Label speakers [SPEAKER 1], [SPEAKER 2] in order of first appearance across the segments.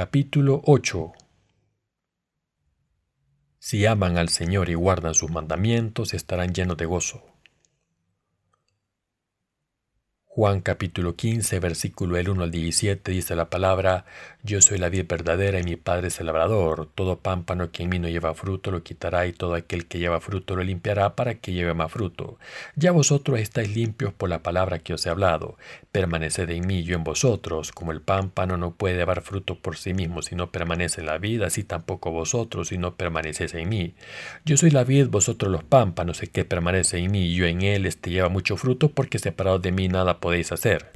[SPEAKER 1] Capítulo 8 Si aman al Señor y guardan sus mandamientos, estarán llenos de gozo. Juan capítulo 15, versículo el 1 al 17 dice la palabra, Yo soy la vid verdadera y mi Padre es el labrador. Todo pámpano que en mí no lleva fruto lo quitará y todo aquel que lleva fruto lo limpiará para que lleve más fruto. Ya vosotros estáis limpios por la palabra que os he hablado. Permaneced en mí, yo en vosotros. Como el pámpano no puede llevar fruto por sí mismo si no permanece en la vida, así tampoco vosotros si no permanecéis en mí. Yo soy la vid, vosotros los pámpanos, el que permanece en mí yo en él, este lleva mucho fruto porque separado de mí nada hacer.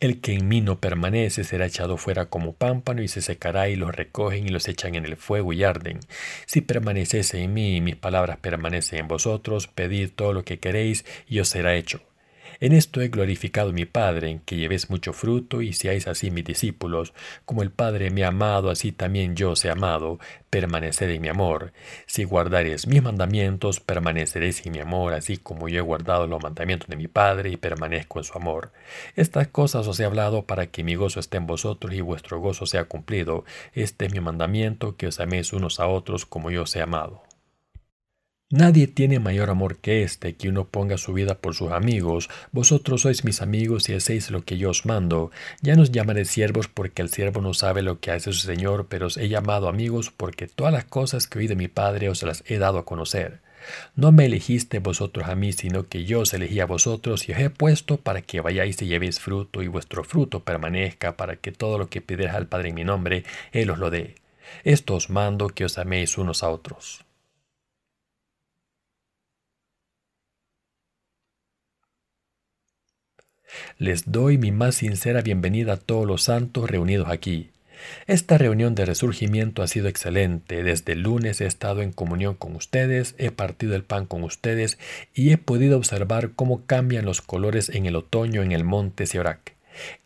[SPEAKER 1] El que en mí no permanece será echado fuera como pámpano y se secará y los recogen y los echan en el fuego y arden. Si permanecéis en mí y mis palabras permanecen en vosotros, pedid todo lo que queréis y os será hecho. En esto he glorificado a mi Padre, en que llevéis mucho fruto y seáis así mis discípulos. Como el Padre me ha amado, así también yo os he amado. Permaneced en mi amor. Si guardaréis mis mandamientos, permaneceréis en mi amor, así como yo he guardado los mandamientos de mi Padre y permanezco en su amor. Estas cosas os he hablado para que mi gozo esté en vosotros y vuestro gozo sea cumplido. Este es mi mandamiento, que os améis unos a otros como yo os he amado. Nadie tiene mayor amor que este, que uno ponga su vida por sus amigos. Vosotros sois mis amigos y hacéis lo que yo os mando. Ya nos llamaré siervos porque el siervo no sabe lo que hace su Señor, pero os he llamado amigos porque todas las cosas que oí de mi Padre os las he dado a conocer. No me elegiste vosotros a mí, sino que yo os elegí a vosotros y os he puesto para que vayáis y llevéis fruto y vuestro fruto permanezca, para que todo lo que pidierais al Padre en mi nombre, Él os lo dé. Esto os mando que os améis unos a otros. Les doy mi más sincera bienvenida a todos los santos reunidos aquí. Esta reunión de resurgimiento ha sido excelente. Desde el lunes he estado en comunión con ustedes, he partido el pan con ustedes y he podido observar cómo cambian los colores en el otoño en el monte Seorak.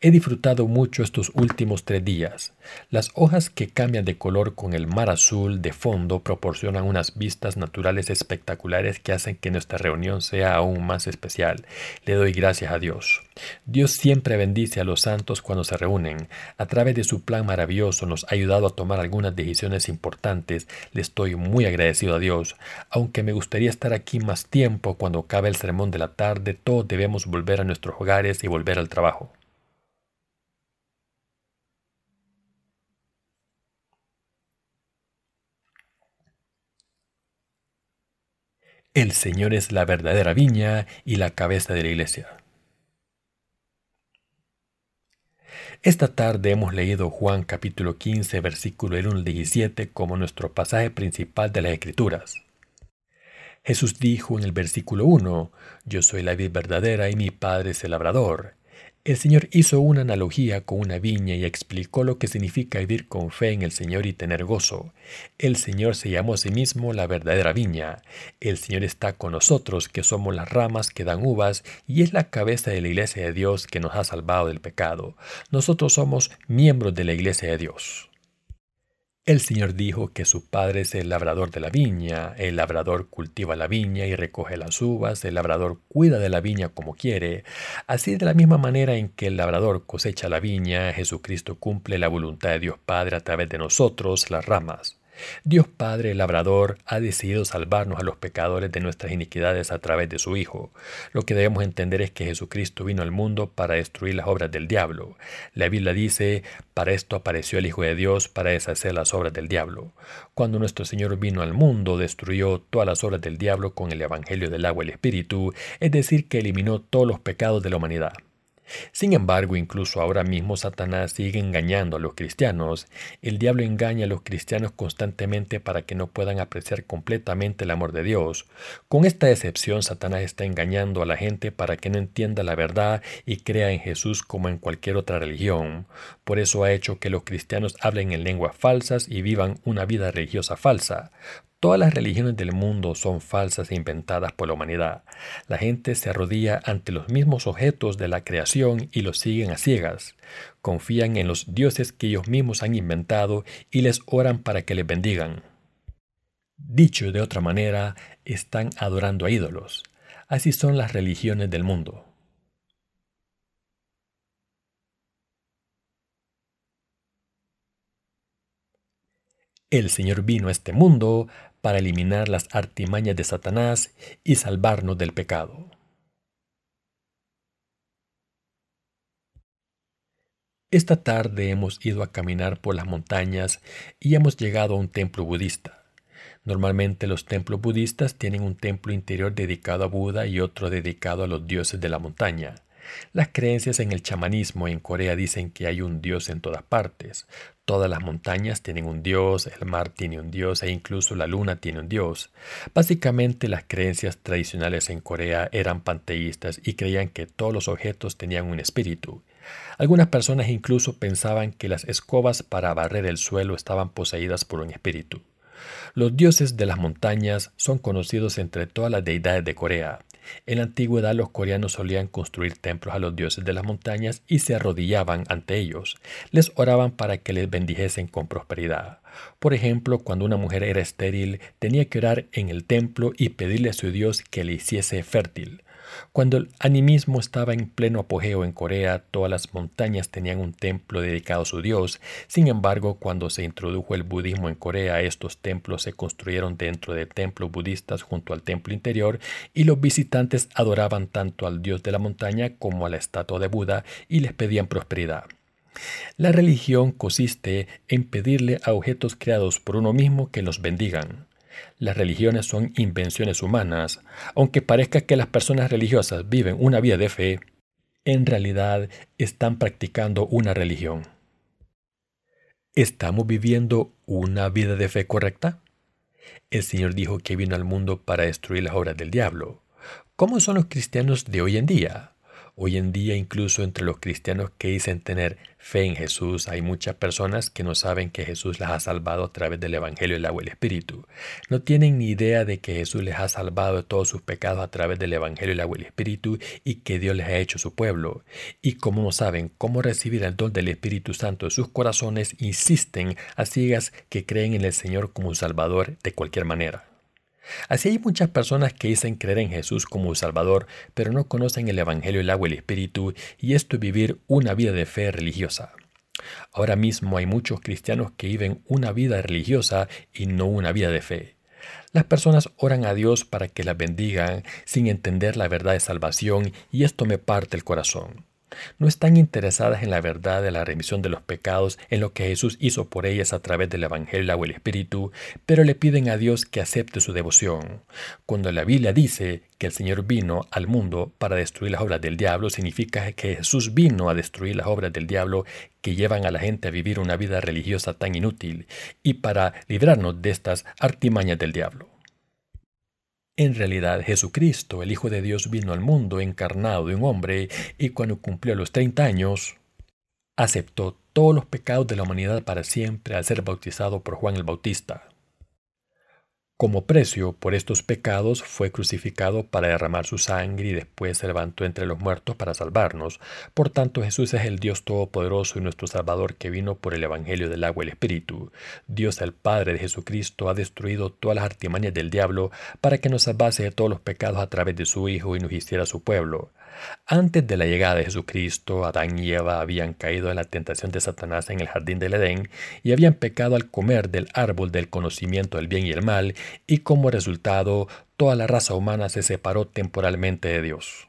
[SPEAKER 1] He disfrutado mucho estos últimos tres días. Las hojas que cambian de color con el mar azul de fondo proporcionan unas vistas naturales espectaculares que hacen que nuestra reunión sea aún más especial. Le doy gracias a Dios. Dios siempre bendice a los santos cuando se reúnen. A través de su plan maravilloso nos ha ayudado a tomar algunas decisiones importantes. Le estoy muy agradecido a Dios. Aunque me gustaría estar aquí más tiempo cuando acabe el sermón de la tarde, todos debemos volver a nuestros hogares y volver al trabajo. El Señor es la verdadera viña y la cabeza de la iglesia. Esta tarde hemos leído Juan capítulo 15 versículo 1 al 17 como nuestro pasaje principal de las Escrituras. Jesús dijo en el versículo 1, Yo soy la vid verdadera y mi Padre es el labrador. El Señor hizo una analogía con una viña y explicó lo que significa vivir con fe en el Señor y tener gozo. El Señor se llamó a sí mismo la verdadera viña. El Señor está con nosotros, que somos las ramas que dan uvas, y es la cabeza de la iglesia de Dios que nos ha salvado del pecado. Nosotros somos miembros de la iglesia de Dios. El Señor dijo que su Padre es el labrador de la viña, el labrador cultiva la viña y recoge las uvas, el labrador cuida de la viña como quiere. Así de la misma manera en que el labrador cosecha la viña, Jesucristo cumple la voluntad de Dios Padre a través de nosotros, las ramas. Dios Padre labrador ha decidido salvarnos a los pecadores de nuestras iniquidades a través de su Hijo. Lo que debemos entender es que Jesucristo vino al mundo para destruir las obras del diablo. La Biblia dice, para esto apareció el Hijo de Dios, para deshacer las obras del diablo. Cuando nuestro Señor vino al mundo, destruyó todas las obras del diablo con el Evangelio del agua y el Espíritu, es decir, que eliminó todos los pecados de la humanidad. Sin embargo, incluso ahora mismo Satanás sigue engañando a los cristianos. El diablo engaña a los cristianos constantemente para que no puedan apreciar completamente el amor de Dios. Con esta decepción, Satanás está engañando a la gente para que no entienda la verdad y crea en Jesús como en cualquier otra religión. Por eso ha hecho que los cristianos hablen en lenguas falsas y vivan una vida religiosa falsa. Todas las religiones del mundo son falsas e inventadas por la humanidad. La gente se arrodilla ante los mismos objetos de la creación y los siguen a ciegas. Confían en los dioses que ellos mismos han inventado y les oran para que les bendigan. Dicho de otra manera, están adorando a ídolos. Así son las religiones del mundo. El Señor vino a este mundo para eliminar las artimañas de Satanás y salvarnos del pecado. Esta tarde hemos ido a caminar por las montañas y hemos llegado a un templo budista. Normalmente los templos budistas tienen un templo interior dedicado a Buda y otro dedicado a los dioses de la montaña. Las creencias en el chamanismo en Corea dicen que hay un dios en todas partes. Todas las montañas tienen un dios, el mar tiene un dios e incluso la luna tiene un dios. Básicamente las creencias tradicionales en Corea eran panteístas y creían que todos los objetos tenían un espíritu. Algunas personas incluso pensaban que las escobas para barrer el suelo estaban poseídas por un espíritu. Los dioses de las montañas son conocidos entre todas las deidades de Corea. En la antigüedad los coreanos solían construir templos a los dioses de las montañas y se arrodillaban ante ellos. Les oraban para que les bendijesen con prosperidad. Por ejemplo, cuando una mujer era estéril, tenía que orar en el templo y pedirle a su dios que le hiciese fértil. Cuando el animismo estaba en pleno apogeo en Corea, todas las montañas tenían un templo dedicado a su dios. Sin embargo, cuando se introdujo el budismo en Corea, estos templos se construyeron dentro de templos budistas junto al templo interior y los visitantes adoraban tanto al dios de la montaña como a la estatua de Buda y les pedían prosperidad. La religión consiste en pedirle a objetos creados por uno mismo que los bendigan. Las religiones son invenciones humanas. Aunque parezca que las personas religiosas viven una vida de fe, en realidad están practicando una religión. ¿Estamos viviendo una vida de fe correcta? El Señor dijo que vino al mundo para destruir las obras del diablo. ¿Cómo son los cristianos de hoy en día? Hoy en día, incluso entre los cristianos que dicen tener fe en Jesús, hay muchas personas que no saben que Jesús las ha salvado a través del Evangelio, el agua y el Espíritu. No tienen ni idea de que Jesús les ha salvado de todos sus pecados a través del Evangelio, el agua y el Espíritu y que Dios les ha hecho su pueblo. Y como no saben cómo recibir el don del Espíritu Santo en sus corazones, insisten a ciegas que creen en el Señor como un Salvador de cualquier manera. Así hay muchas personas que dicen creer en Jesús como Salvador, pero no conocen el Evangelio, el agua y el Espíritu, y esto es vivir una vida de fe religiosa. Ahora mismo hay muchos cristianos que viven una vida religiosa y no una vida de fe. Las personas oran a Dios para que las bendigan sin entender la verdad de salvación y esto me parte el corazón no están interesadas en la verdad de la remisión de los pecados, en lo que Jesús hizo por ellas a través del Evangelio o el Espíritu, pero le piden a Dios que acepte su devoción. Cuando la Biblia dice que el Señor vino al mundo para destruir las obras del diablo, significa que Jesús vino a destruir las obras del diablo que llevan a la gente a vivir una vida religiosa tan inútil y para librarnos de estas artimañas del diablo. En realidad Jesucristo, el Hijo de Dios, vino al mundo encarnado de un hombre y cuando cumplió los 30 años, aceptó todos los pecados de la humanidad para siempre al ser bautizado por Juan el Bautista. Como precio por estos pecados fue crucificado para derramar su sangre y después se levantó entre los muertos para salvarnos. Por tanto, Jesús es el Dios Todopoderoso y nuestro Salvador que vino por el Evangelio del agua y el Espíritu. Dios el Padre de Jesucristo ha destruido todas las artimañas del diablo para que nos salvase de todos los pecados a través de su Hijo y nos hiciera su pueblo. Antes de la llegada de Jesucristo, Adán y Eva habían caído en la tentación de Satanás en el jardín del Edén y habían pecado al comer del árbol del conocimiento del bien y el mal, y como resultado toda la raza humana se separó temporalmente de Dios.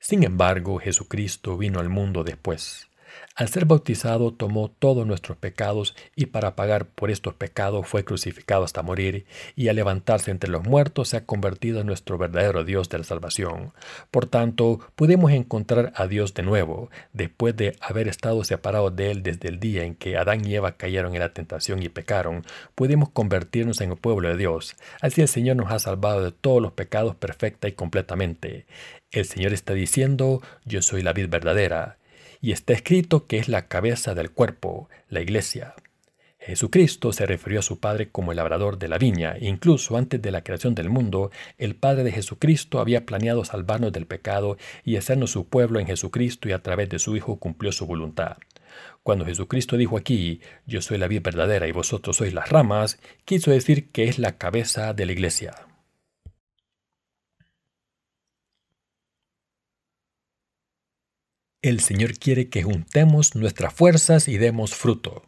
[SPEAKER 1] Sin embargo, Jesucristo vino al mundo después. Al ser bautizado tomó todos nuestros pecados y para pagar por estos pecados fue crucificado hasta morir y al levantarse entre los muertos se ha convertido en nuestro verdadero Dios de la salvación. Por tanto, pudimos encontrar a Dios de nuevo, después de haber estado separados de Él desde el día en que Adán y Eva cayeron en la tentación y pecaron, pudimos convertirnos en el pueblo de Dios. Así el Señor nos ha salvado de todos los pecados perfecta y completamente. El Señor está diciendo, yo soy la vid verdadera y está escrito que es la cabeza del cuerpo, la iglesia. Jesucristo se refirió a su Padre como el labrador de la viña. Incluso antes de la creación del mundo, el Padre de Jesucristo había planeado salvarnos del pecado y hacernos su pueblo en Jesucristo y a través de su Hijo cumplió su voluntad. Cuando Jesucristo dijo aquí, yo soy la vida verdadera y vosotros sois las ramas, quiso decir que es la cabeza de la iglesia. El Señor quiere que juntemos nuestras fuerzas y demos fruto.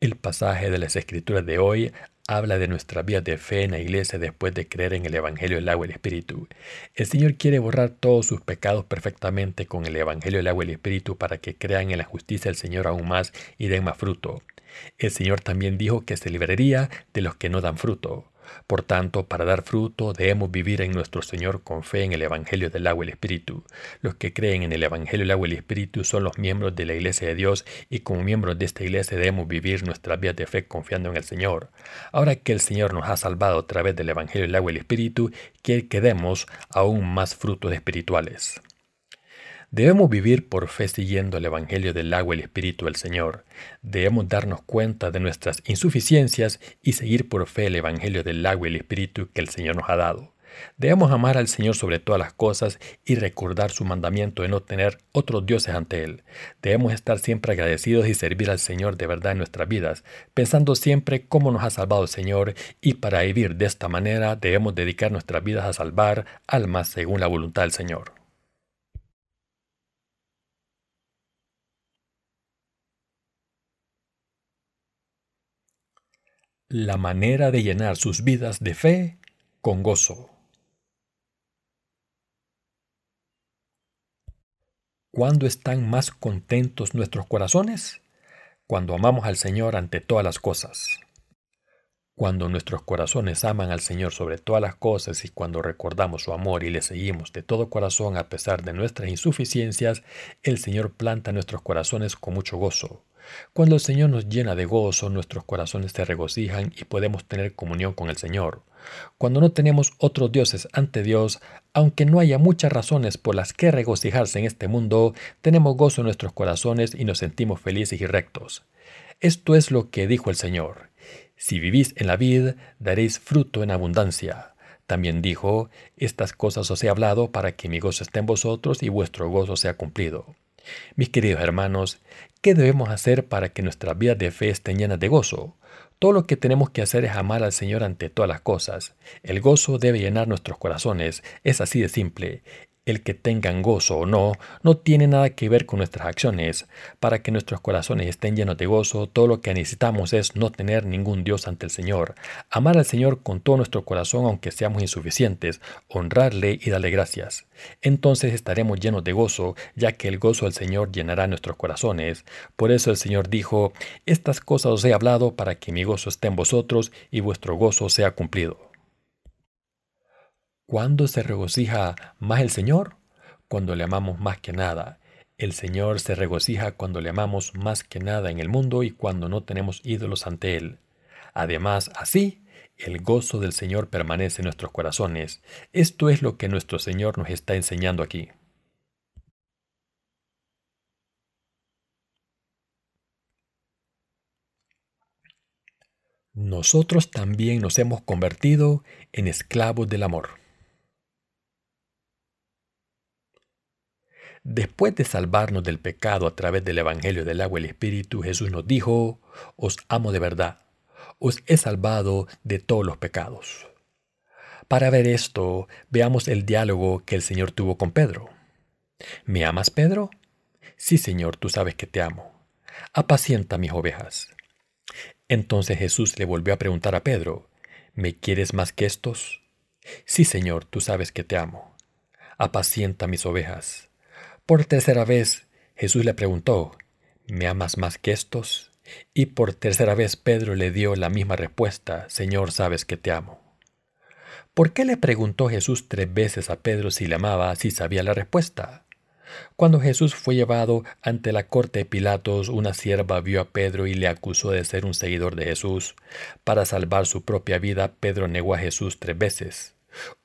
[SPEAKER 1] El pasaje de las Escrituras de hoy habla de nuestra vía de fe en la iglesia después de creer en el Evangelio del agua y el Espíritu. El Señor quiere borrar todos sus pecados perfectamente con el Evangelio del agua y el Espíritu para que crean en la justicia del Señor aún más y den más fruto. El Señor también dijo que se libraría de los que no dan fruto. Por tanto, para dar fruto debemos vivir en nuestro Señor con fe en el Evangelio del agua y el Espíritu. Los que creen en el Evangelio del agua y el Espíritu son los miembros de la Iglesia de Dios y como miembros de esta Iglesia debemos vivir nuestra vida de fe confiando en el Señor. Ahora que el Señor nos ha salvado a través del Evangelio del agua y el Espíritu, quiere que demos aún más frutos espirituales. Debemos vivir por fe siguiendo el Evangelio del agua y el Espíritu del Señor. Debemos darnos cuenta de nuestras insuficiencias y seguir por fe el Evangelio del agua y el Espíritu que el Señor nos ha dado. Debemos amar al Señor sobre todas las cosas y recordar su mandamiento de no tener otros dioses ante Él. Debemos estar siempre agradecidos y servir al Señor de verdad en nuestras vidas, pensando siempre cómo nos ha salvado el Señor y para vivir de esta manera debemos dedicar nuestras vidas a salvar almas según la voluntad del Señor. La manera de llenar sus vidas de fe con gozo. ¿Cuándo están más contentos nuestros corazones? Cuando amamos al Señor ante todas las cosas. Cuando nuestros corazones aman al Señor sobre todas las cosas y cuando recordamos su amor y le seguimos de todo corazón a pesar de nuestras insuficiencias, el Señor planta nuestros corazones con mucho gozo. Cuando el Señor nos llena de gozo, nuestros corazones se regocijan y podemos tener comunión con el Señor. Cuando no tenemos otros dioses ante Dios, aunque no haya muchas razones por las que regocijarse en este mundo, tenemos gozo en nuestros corazones y nos sentimos felices y rectos. Esto es lo que dijo el Señor. Si vivís en la vid, daréis fruto en abundancia. También dijo, estas cosas os he hablado para que mi gozo esté en vosotros y vuestro gozo sea cumplido. Mis queridos hermanos, ¿qué debemos hacer para que nuestras vidas de fe estén llenas de gozo? Todo lo que tenemos que hacer es amar al Señor ante todas las cosas. El gozo debe llenar nuestros corazones, es así de simple. El que tengan gozo o no, no tiene nada que ver con nuestras acciones. Para que nuestros corazones estén llenos de gozo, todo lo que necesitamos es no tener ningún Dios ante el Señor. Amar al Señor con todo nuestro corazón aunque seamos insuficientes, honrarle y darle gracias. Entonces estaremos llenos de gozo, ya que el gozo del Señor llenará nuestros corazones. Por eso el Señor dijo, Estas cosas os he hablado para que mi gozo esté en vosotros y vuestro gozo sea cumplido. ¿Cuándo se regocija más el Señor? Cuando le amamos más que nada. El Señor se regocija cuando le amamos más que nada en el mundo y cuando no tenemos ídolos ante Él. Además, así, el gozo del Señor permanece en nuestros corazones. Esto es lo que nuestro Señor nos está enseñando aquí. Nosotros también nos hemos convertido en esclavos del amor. Después de salvarnos del pecado a través del Evangelio del agua y el Espíritu, Jesús nos dijo, os amo de verdad, os he salvado de todos los pecados. Para ver esto, veamos el diálogo que el Señor tuvo con Pedro. ¿Me amas, Pedro? Sí, Señor, tú sabes que te amo. Apacienta mis ovejas. Entonces Jesús le volvió a preguntar a Pedro, ¿me quieres más que estos? Sí, Señor, tú sabes que te amo. Apacienta mis ovejas. Por tercera vez Jesús le preguntó, ¿me amas más que estos? Y por tercera vez Pedro le dio la misma respuesta, Señor, sabes que te amo. ¿Por qué le preguntó Jesús tres veces a Pedro si le amaba si sabía la respuesta? Cuando Jesús fue llevado ante la corte de Pilatos, una sierva vio a Pedro y le acusó de ser un seguidor de Jesús. Para salvar su propia vida, Pedro negó a Jesús tres veces.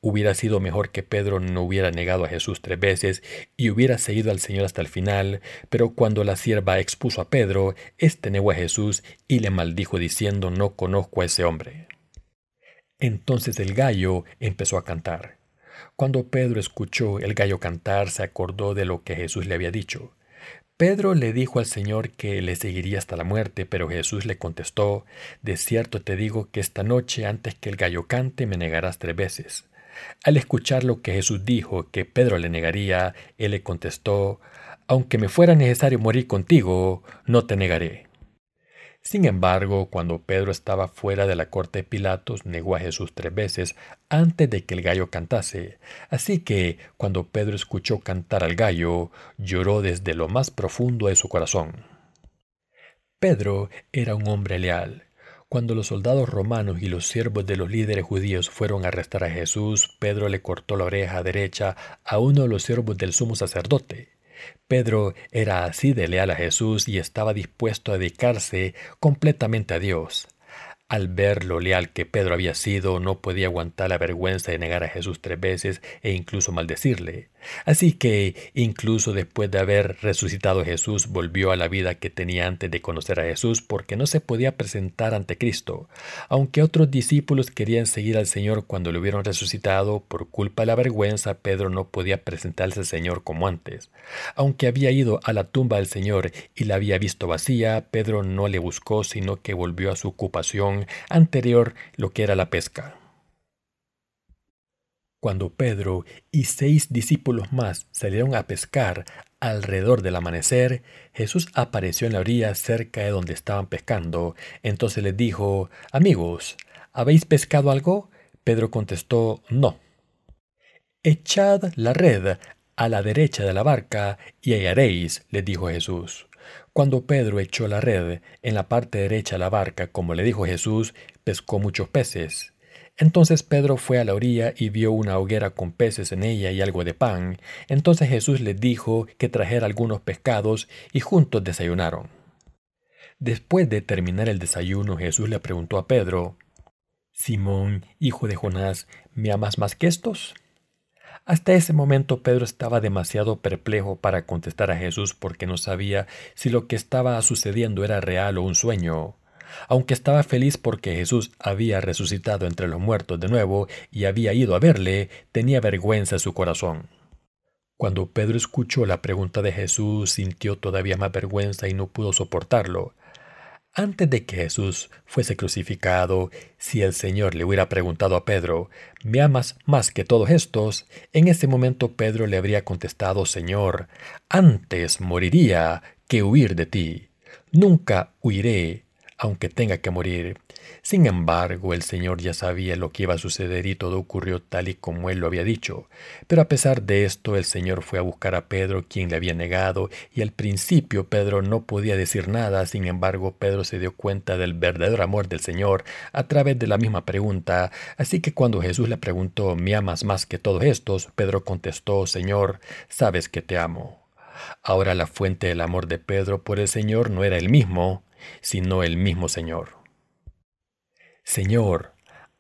[SPEAKER 1] Hubiera sido mejor que Pedro no hubiera negado a Jesús tres veces y hubiera seguido al Señor hasta el final, pero cuando la sierva expuso a Pedro, éste negó a Jesús y le maldijo diciendo no conozco a ese hombre. Entonces el gallo empezó a cantar. Cuando Pedro escuchó el gallo cantar, se acordó de lo que Jesús le había dicho. Pedro le dijo al Señor que le seguiría hasta la muerte, pero Jesús le contestó, De cierto te digo que esta noche antes que el gallo cante me negarás tres veces. Al escuchar lo que Jesús dijo, que Pedro le negaría, él le contestó, Aunque me fuera necesario morir contigo, no te negaré. Sin embargo, cuando Pedro estaba fuera de la corte de Pilatos, negó a Jesús tres veces antes de que el gallo cantase. Así que, cuando Pedro escuchó cantar al gallo, lloró desde lo más profundo de su corazón. Pedro era un hombre leal. Cuando los soldados romanos y los siervos de los líderes judíos fueron a arrestar a Jesús, Pedro le cortó la oreja derecha a uno de los siervos del sumo sacerdote. Pedro era así de leal a Jesús y estaba dispuesto a dedicarse completamente a Dios. Al ver lo leal que Pedro había sido, no podía aguantar la vergüenza de negar a Jesús tres veces e incluso maldecirle. Así que, incluso después de haber resucitado Jesús, volvió a la vida que tenía antes de conocer a Jesús porque no se podía presentar ante Cristo. Aunque otros discípulos querían seguir al Señor cuando lo hubieron resucitado, por culpa de la vergüenza, Pedro no podía presentarse al Señor como antes. Aunque había ido a la tumba del Señor y la había visto vacía, Pedro no le buscó, sino que volvió a su ocupación anterior lo que era la pesca. Cuando Pedro y seis discípulos más salieron a pescar alrededor del amanecer, Jesús apareció en la orilla cerca de donde estaban pescando. Entonces les dijo, Amigos, ¿habéis pescado algo? Pedro contestó, No. Echad la red a la derecha de la barca y hallaréis, les dijo Jesús. Cuando Pedro echó la red en la parte derecha de la barca, como le dijo Jesús, pescó muchos peces. Entonces Pedro fue a la orilla y vio una hoguera con peces en ella y algo de pan. Entonces Jesús le dijo que trajera algunos pescados y juntos desayunaron. Después de terminar el desayuno, Jesús le preguntó a Pedro, Simón, hijo de Jonás, ¿me amas más que estos? Hasta ese momento Pedro estaba demasiado perplejo para contestar a Jesús porque no sabía si lo que estaba sucediendo era real o un sueño. Aunque estaba feliz porque Jesús había resucitado entre los muertos de nuevo y había ido a verle, tenía vergüenza en su corazón. Cuando Pedro escuchó la pregunta de Jesús, sintió todavía más vergüenza y no pudo soportarlo. Antes de que Jesús fuese crucificado, si el Señor le hubiera preguntado a Pedro, ¿me amas más que todos estos? En ese momento Pedro le habría contestado, Señor, antes moriría que huir de ti. Nunca huiré aunque tenga que morir. Sin embargo, el Señor ya sabía lo que iba a suceder y todo ocurrió tal y como él lo había dicho. Pero a pesar de esto, el Señor fue a buscar a Pedro, quien le había negado, y al principio Pedro no podía decir nada. Sin embargo, Pedro se dio cuenta del verdadero amor del Señor a través de la misma pregunta. Así que cuando Jesús le preguntó, ¿me amas más que todos estos? Pedro contestó, Señor, sabes que te amo. Ahora la fuente del amor de Pedro por el Señor no era el mismo, sino el mismo Señor. Señor,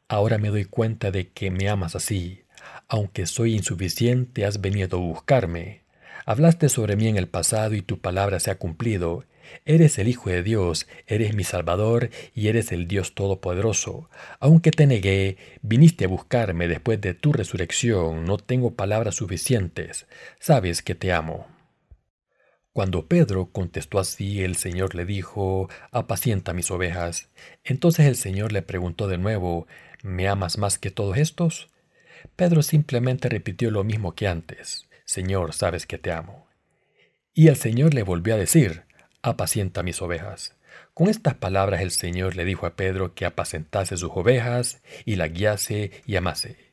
[SPEAKER 1] ahora me doy cuenta de que me amas así. Aunque soy insuficiente, has venido a buscarme. Hablaste sobre mí en el pasado y tu palabra se ha cumplido. Eres el Hijo de Dios, eres mi Salvador y eres el Dios Todopoderoso. Aunque te negué, viniste a buscarme después de tu resurrección. No tengo palabras suficientes. Sabes que te amo. Cuando Pedro contestó así, el Señor le dijo, apacienta mis ovejas. Entonces el Señor le preguntó de nuevo, ¿me amas más que todos estos? Pedro simplemente repitió lo mismo que antes, Señor, sabes que te amo. Y el Señor le volvió a decir, apacienta mis ovejas. Con estas palabras el Señor le dijo a Pedro que apacentase sus ovejas y la guiase y amase.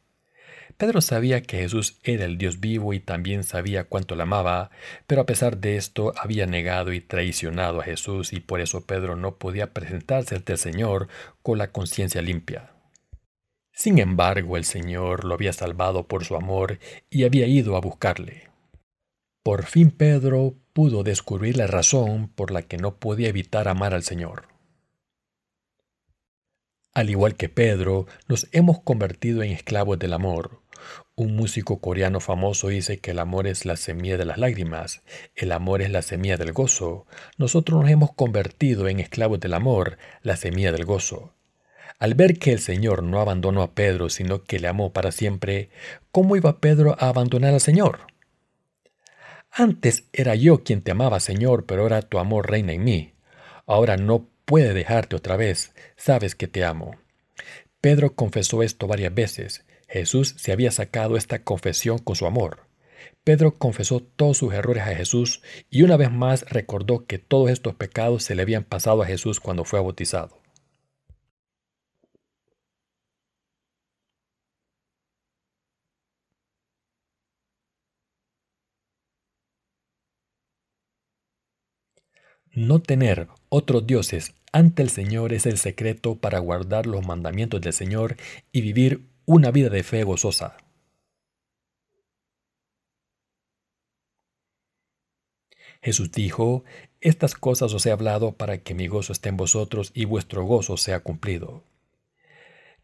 [SPEAKER 1] Pedro sabía que Jesús era el Dios vivo y también sabía cuánto la amaba, pero a pesar de esto había negado y traicionado a Jesús y por eso Pedro no podía presentarse ante el Señor con la conciencia limpia. Sin embargo, el Señor lo había salvado por su amor y había ido a buscarle. Por fin Pedro pudo descubrir la razón por la que no podía evitar amar al Señor. Al igual que Pedro, nos hemos convertido en esclavos del amor. Un músico coreano famoso dice que el amor es la semilla de las lágrimas, el amor es la semilla del gozo. Nosotros nos hemos convertido en esclavos del amor, la semilla del gozo. Al ver que el Señor no abandonó a Pedro, sino que le amó para siempre, ¿cómo iba Pedro a abandonar al Señor? Antes era yo quien te amaba, Señor, pero ahora tu amor reina en mí. Ahora no puede dejarte otra vez, sabes que te amo. Pedro confesó esto varias veces. Jesús se había sacado esta confesión con su amor. Pedro confesó todos sus errores a Jesús y una vez más recordó que todos estos pecados se le habían pasado a Jesús cuando fue bautizado. No tener otros dioses ante el Señor es el secreto para guardar los mandamientos del Señor y vivir una vida de fe gozosa. Jesús dijo, Estas cosas os he hablado para que mi gozo esté en vosotros y vuestro gozo sea cumplido.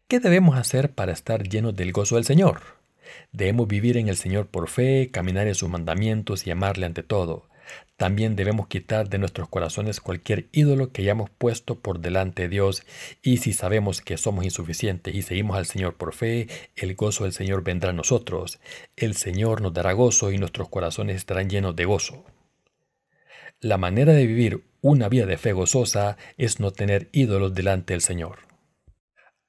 [SPEAKER 1] ¿Qué debemos hacer para estar llenos del gozo del Señor? Debemos vivir en el Señor por fe, caminar en sus mandamientos y amarle ante todo. También debemos quitar de nuestros corazones cualquier ídolo que hayamos puesto por delante de Dios y si sabemos que somos insuficientes y seguimos al Señor por fe, el gozo del Señor vendrá a nosotros. El Señor nos dará gozo y nuestros corazones estarán llenos de gozo. La manera de vivir una vida de fe gozosa es no tener ídolos delante del Señor.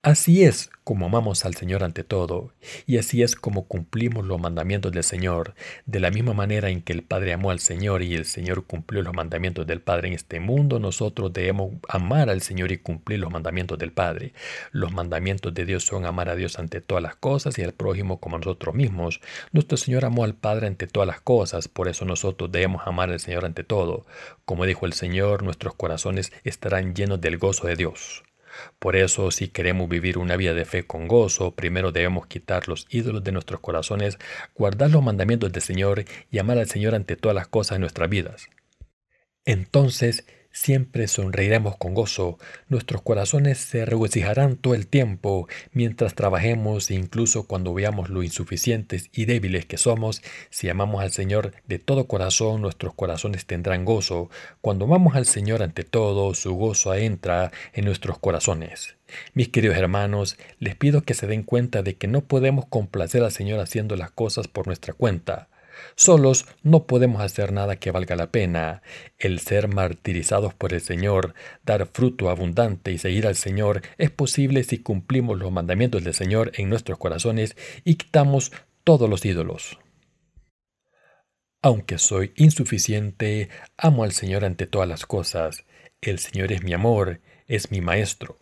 [SPEAKER 1] Así es como amamos al Señor ante todo, y así es como cumplimos los mandamientos del Señor, de la misma manera en que el Padre amó al Señor y el Señor cumplió los mandamientos del Padre en este mundo, nosotros debemos amar al Señor y cumplir los mandamientos del Padre. Los mandamientos de Dios son amar a Dios ante todas las cosas y al prójimo como nosotros mismos. Nuestro Señor amó al Padre ante todas las cosas, por eso nosotros debemos amar al Señor ante todo. Como dijo el Señor, nuestros corazones estarán llenos del gozo de Dios. Por eso, si queremos vivir una vida de fe con gozo, primero debemos quitar los ídolos de nuestros corazones, guardar los mandamientos del Señor y amar al Señor ante todas las cosas en nuestras vidas. Entonces, Siempre sonreiremos con gozo, nuestros corazones se regocijarán todo el tiempo mientras trabajemos e incluso cuando veamos lo insuficientes y débiles que somos, si amamos al Señor de todo corazón, nuestros corazones tendrán gozo. Cuando amamos al Señor ante todo, su gozo entra en nuestros corazones. Mis queridos hermanos, les pido que se den cuenta de que no podemos complacer al Señor haciendo las cosas por nuestra cuenta. Solos no podemos hacer nada que valga la pena. El ser martirizados por el Señor, dar fruto abundante y seguir al Señor es posible si cumplimos los mandamientos del Señor en nuestros corazones y quitamos todos los ídolos. Aunque soy insuficiente, amo al Señor ante todas las cosas. El Señor es mi amor, es mi Maestro.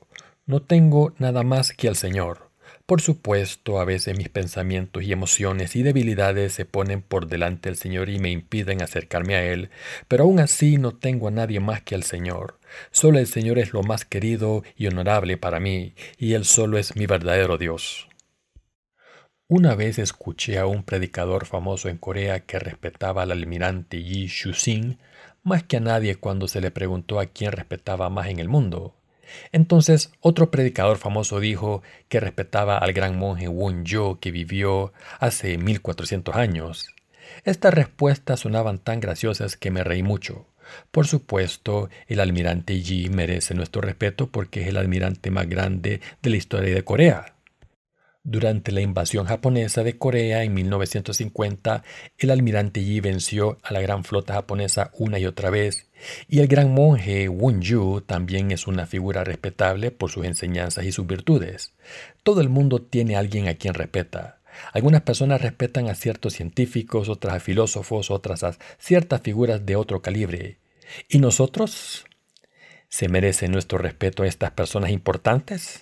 [SPEAKER 1] No tengo nada más que al Señor. Por supuesto, a veces mis pensamientos y emociones y debilidades se ponen por delante del Señor y me impiden acercarme a Él, pero aún así no tengo a nadie más que al Señor. Solo el Señor es lo más querido y honorable para mí, y Él solo es mi verdadero Dios. Una vez escuché a un predicador famoso en Corea que respetaba al almirante Yi Shu-sin más que a nadie cuando se le preguntó a quién respetaba más en el mundo. Entonces otro predicador famoso dijo que respetaba al gran monje Won Yo que vivió hace 1400 años. Estas respuestas sonaban tan graciosas que me reí mucho. Por supuesto, el almirante Yi merece nuestro respeto porque es el almirante más grande de la historia de Corea. Durante la invasión japonesa de Corea en 1950, el almirante Yi venció a la gran flota japonesa una y otra vez, y el gran monje Won Yu también es una figura respetable por sus enseñanzas y sus virtudes. Todo el mundo tiene alguien a quien respeta. Algunas personas respetan a ciertos científicos, otras a filósofos, otras a ciertas figuras de otro calibre. ¿Y nosotros? ¿Se merece nuestro respeto a estas personas importantes?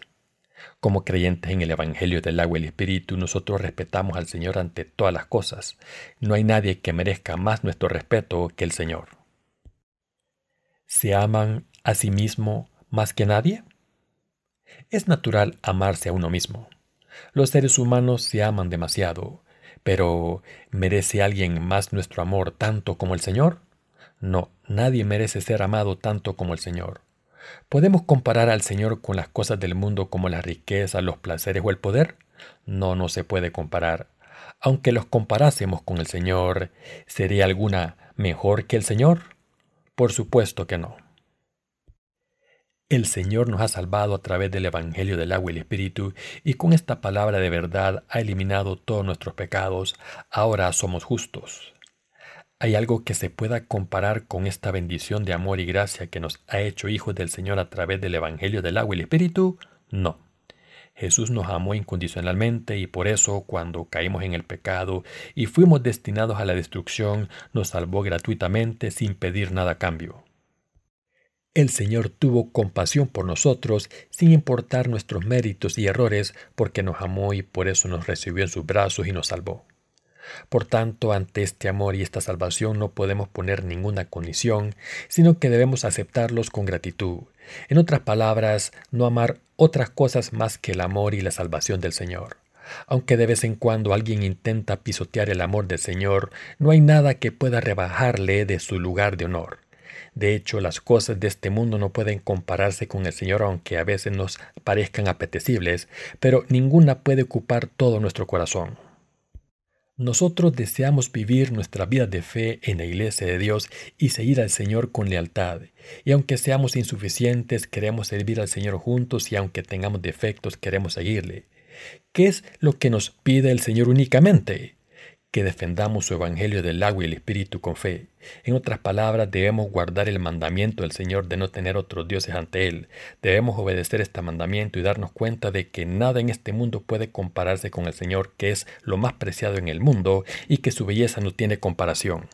[SPEAKER 1] Como creyentes en el Evangelio del agua y el Espíritu, nosotros respetamos al Señor ante todas las cosas. No hay nadie que merezca más nuestro respeto que el Señor. ¿Se aman a sí mismo más que nadie? Es natural amarse a uno mismo. Los seres humanos se aman demasiado, pero ¿merece alguien más nuestro amor tanto como el Señor? No, nadie merece ser amado tanto como el Señor. ¿Podemos comparar al Señor con las cosas del mundo como la riqueza, los placeres o el poder? No, no se puede comparar. Aunque los comparásemos con el Señor, ¿sería alguna mejor que el Señor? Por supuesto que no. El Señor nos ha salvado a través del Evangelio del agua y el Espíritu, y con esta palabra de verdad ha eliminado todos nuestros pecados. Ahora somos justos. ¿Hay algo que se pueda comparar con esta bendición de amor y gracia que nos ha hecho hijos del Señor a través del Evangelio del agua y el Espíritu? No. Jesús nos amó incondicionalmente y por eso cuando caímos en el pecado y fuimos destinados a la destrucción, nos salvó gratuitamente sin pedir nada a cambio. El Señor tuvo compasión por nosotros sin importar nuestros méritos y errores porque nos amó y por eso nos recibió en sus brazos y nos salvó. Por tanto, ante este amor y esta salvación no podemos poner ninguna condición, sino que debemos aceptarlos con gratitud. En otras palabras, no amar otras cosas más que el amor y la salvación del Señor. Aunque de vez en cuando alguien intenta pisotear el amor del Señor, no hay nada que pueda rebajarle de su lugar de honor. De hecho, las cosas de este mundo no pueden compararse con el Señor, aunque a veces nos parezcan apetecibles, pero ninguna puede ocupar todo nuestro corazón. Nosotros deseamos vivir nuestra vida de fe en la iglesia de Dios y seguir al Señor con lealtad. Y aunque seamos insuficientes, queremos servir al Señor juntos y aunque tengamos defectos, queremos seguirle. ¿Qué es lo que nos pide el Señor únicamente? Que defendamos su Evangelio del agua y el Espíritu con fe. En otras palabras, debemos guardar el mandamiento del Señor de no tener otros dioses ante Él. Debemos obedecer este mandamiento y darnos cuenta de que nada en este mundo puede compararse con el Señor, que es lo más preciado en el mundo y que su belleza no tiene comparación.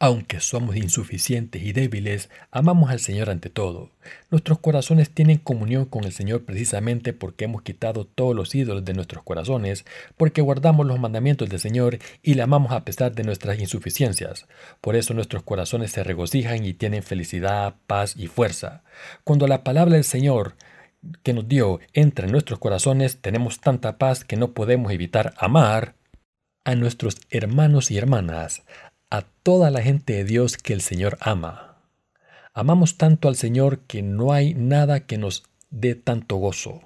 [SPEAKER 1] Aunque somos insuficientes y débiles, amamos al Señor ante todo. Nuestros corazones tienen comunión con el Señor precisamente porque hemos quitado todos los ídolos de nuestros corazones, porque guardamos los mandamientos del Señor y le amamos a pesar de nuestras insuficiencias. Por eso nuestros corazones se regocijan y tienen felicidad, paz y fuerza. Cuando la palabra del Señor que nos dio entra en nuestros corazones, tenemos tanta paz que no podemos evitar amar a nuestros hermanos y hermanas, a toda la gente de Dios que el Señor ama. Amamos tanto al Señor que no hay nada que nos dé tanto gozo.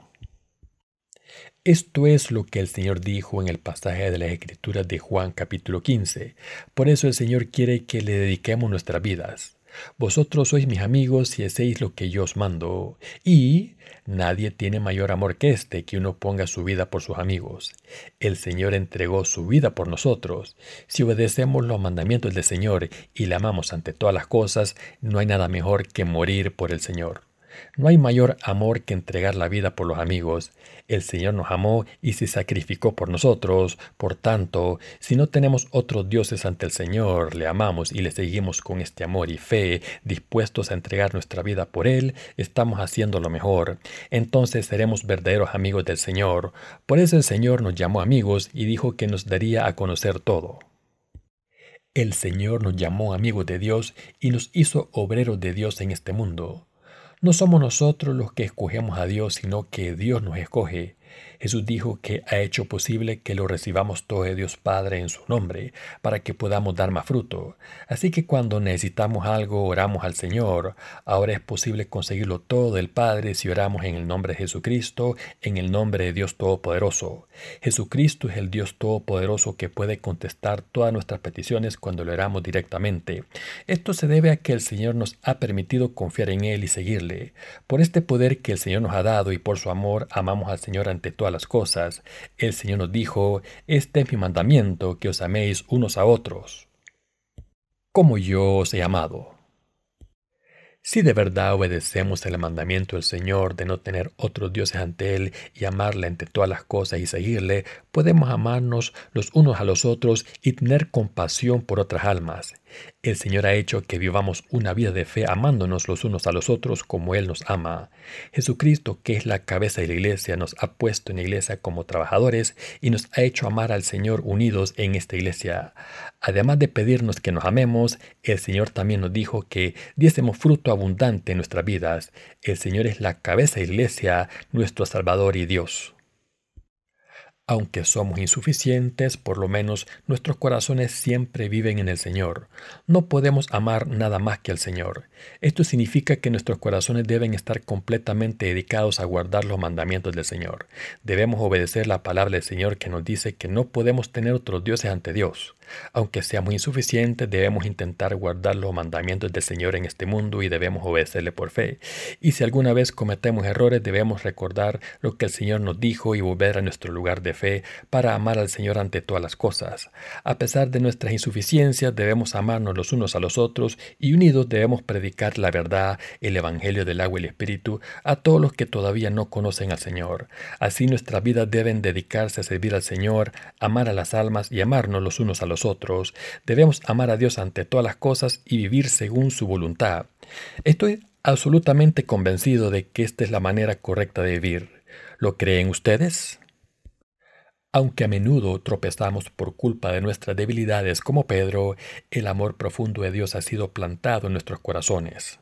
[SPEAKER 1] Esto es lo que el Señor dijo en el pasaje de las Escrituras de Juan capítulo 15. Por eso el Señor quiere que le dediquemos nuestras vidas. Vosotros sois mis amigos si hacéis lo que yo os mando. Y nadie tiene mayor amor que este, que uno ponga su vida por sus amigos. El Señor entregó su vida por nosotros. Si obedecemos los mandamientos del Señor y le amamos ante todas las cosas, no hay nada mejor que morir por el Señor. No hay mayor amor que entregar la vida por los amigos. El Señor nos amó y se sacrificó por nosotros. Por tanto, si no tenemos otros dioses ante el Señor, le amamos y le seguimos con este amor y fe, dispuestos a entregar nuestra vida por Él, estamos haciendo lo mejor. Entonces seremos verdaderos amigos del Señor. Por eso el Señor nos llamó amigos y dijo que nos daría a conocer todo. El Señor nos llamó amigos de Dios y nos hizo obreros de Dios en este mundo. No somos nosotros los que escogemos a Dios, sino que Dios nos escoge. Jesús dijo que ha hecho posible que lo recibamos todo de Dios Padre en su nombre, para que podamos dar más fruto. Así que cuando necesitamos algo, oramos al Señor. Ahora es posible conseguirlo todo del Padre si oramos en el nombre de Jesucristo, en el nombre de Dios Todopoderoso. Jesucristo es el Dios Todopoderoso que puede contestar todas nuestras peticiones cuando lo oramos directamente. Esto se debe a que el Señor nos ha permitido confiar en Él y seguirle. Por este poder que el Señor nos ha dado y por su amor, amamos al Señor ante todas las cosas, el Señor nos dijo, este es mi mandamiento, que os améis unos a otros, como yo os he amado. Si de verdad obedecemos el mandamiento del Señor de no tener otros dioses ante Él y amarle ante todas las cosas y seguirle, podemos amarnos los unos a los otros y tener compasión por otras almas. El Señor ha hecho que vivamos una vida de fe amándonos los unos a los otros como Él nos ama. Jesucristo, que es la cabeza de la iglesia, nos ha puesto en la iglesia como trabajadores y nos ha hecho amar al Señor unidos en esta iglesia. Además de pedirnos que nos amemos, el Señor también nos dijo que diésemos fruto abundante en nuestras vidas. El Señor es la cabeza de la iglesia, nuestro Salvador y Dios. Aunque somos insuficientes, por lo menos nuestros corazones siempre viven en el Señor. No podemos amar nada más que al Señor. Esto significa que nuestros corazones deben estar completamente dedicados a guardar los mandamientos del Señor. Debemos obedecer la palabra del Señor que nos dice que no podemos tener otros dioses ante Dios. Aunque seamos insuficientes, debemos intentar guardar los mandamientos del Señor en este mundo y debemos obedecerle por fe. Y si alguna vez cometemos errores, debemos recordar lo que el Señor nos dijo y volver a nuestro lugar de fe para amar al Señor ante todas las cosas. A pesar de nuestras insuficiencias, debemos amarnos los unos a los otros y unidos debemos predicar la verdad, el Evangelio del agua y el Espíritu a todos los que todavía no conocen al Señor. Así nuestras vidas deben dedicarse a servir al Señor, amar a las almas y amarnos los unos a los otros. Debemos amar a Dios ante todas las cosas y vivir según su voluntad. Estoy absolutamente convencido de que esta es la manera correcta de vivir. ¿Lo creen ustedes? Aunque a menudo tropezamos por culpa de nuestras debilidades como Pedro, el amor profundo de Dios ha sido plantado en nuestros corazones.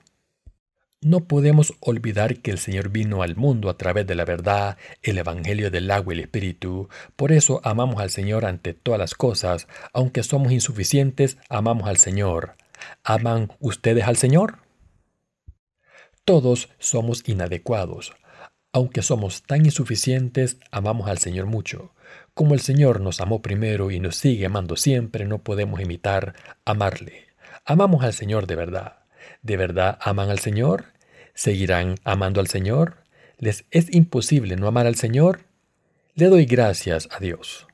[SPEAKER 1] No podemos olvidar que el Señor vino al mundo a través de la verdad, el Evangelio del agua y el Espíritu. Por eso amamos al Señor ante todas las cosas. Aunque somos insuficientes, amamos al Señor. ¿Aman ustedes al Señor? Todos somos inadecuados. Aunque somos tan insuficientes, amamos al Señor mucho. Como el Señor nos amó primero y nos sigue amando siempre, no podemos imitar amarle. Amamos al Señor de verdad. ¿De verdad aman al Señor? ¿Seguirán amando al Señor? ¿Les es imposible no amar al Señor? Le doy gracias a Dios.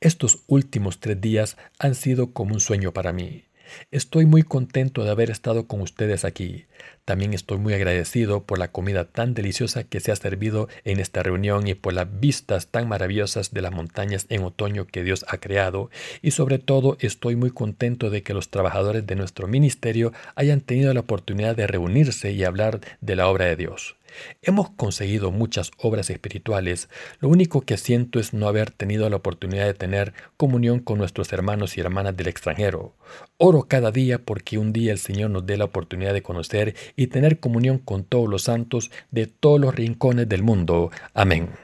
[SPEAKER 1] Estos últimos tres días han sido como un sueño para mí. Estoy muy contento de haber estado con ustedes aquí. También estoy muy agradecido por la comida tan deliciosa que se ha servido en esta reunión y por las vistas tan maravillosas de las montañas en otoño que Dios ha creado. Y sobre todo estoy muy contento de que los trabajadores de nuestro ministerio hayan tenido la oportunidad de reunirse y hablar de la obra de Dios. Hemos conseguido muchas obras espirituales, lo único que siento es no haber tenido la oportunidad de tener comunión con nuestros hermanos y hermanas del extranjero. Oro cada día porque un día el Señor nos dé la oportunidad de conocer y tener comunión con todos los santos de todos los rincones del mundo. Amén.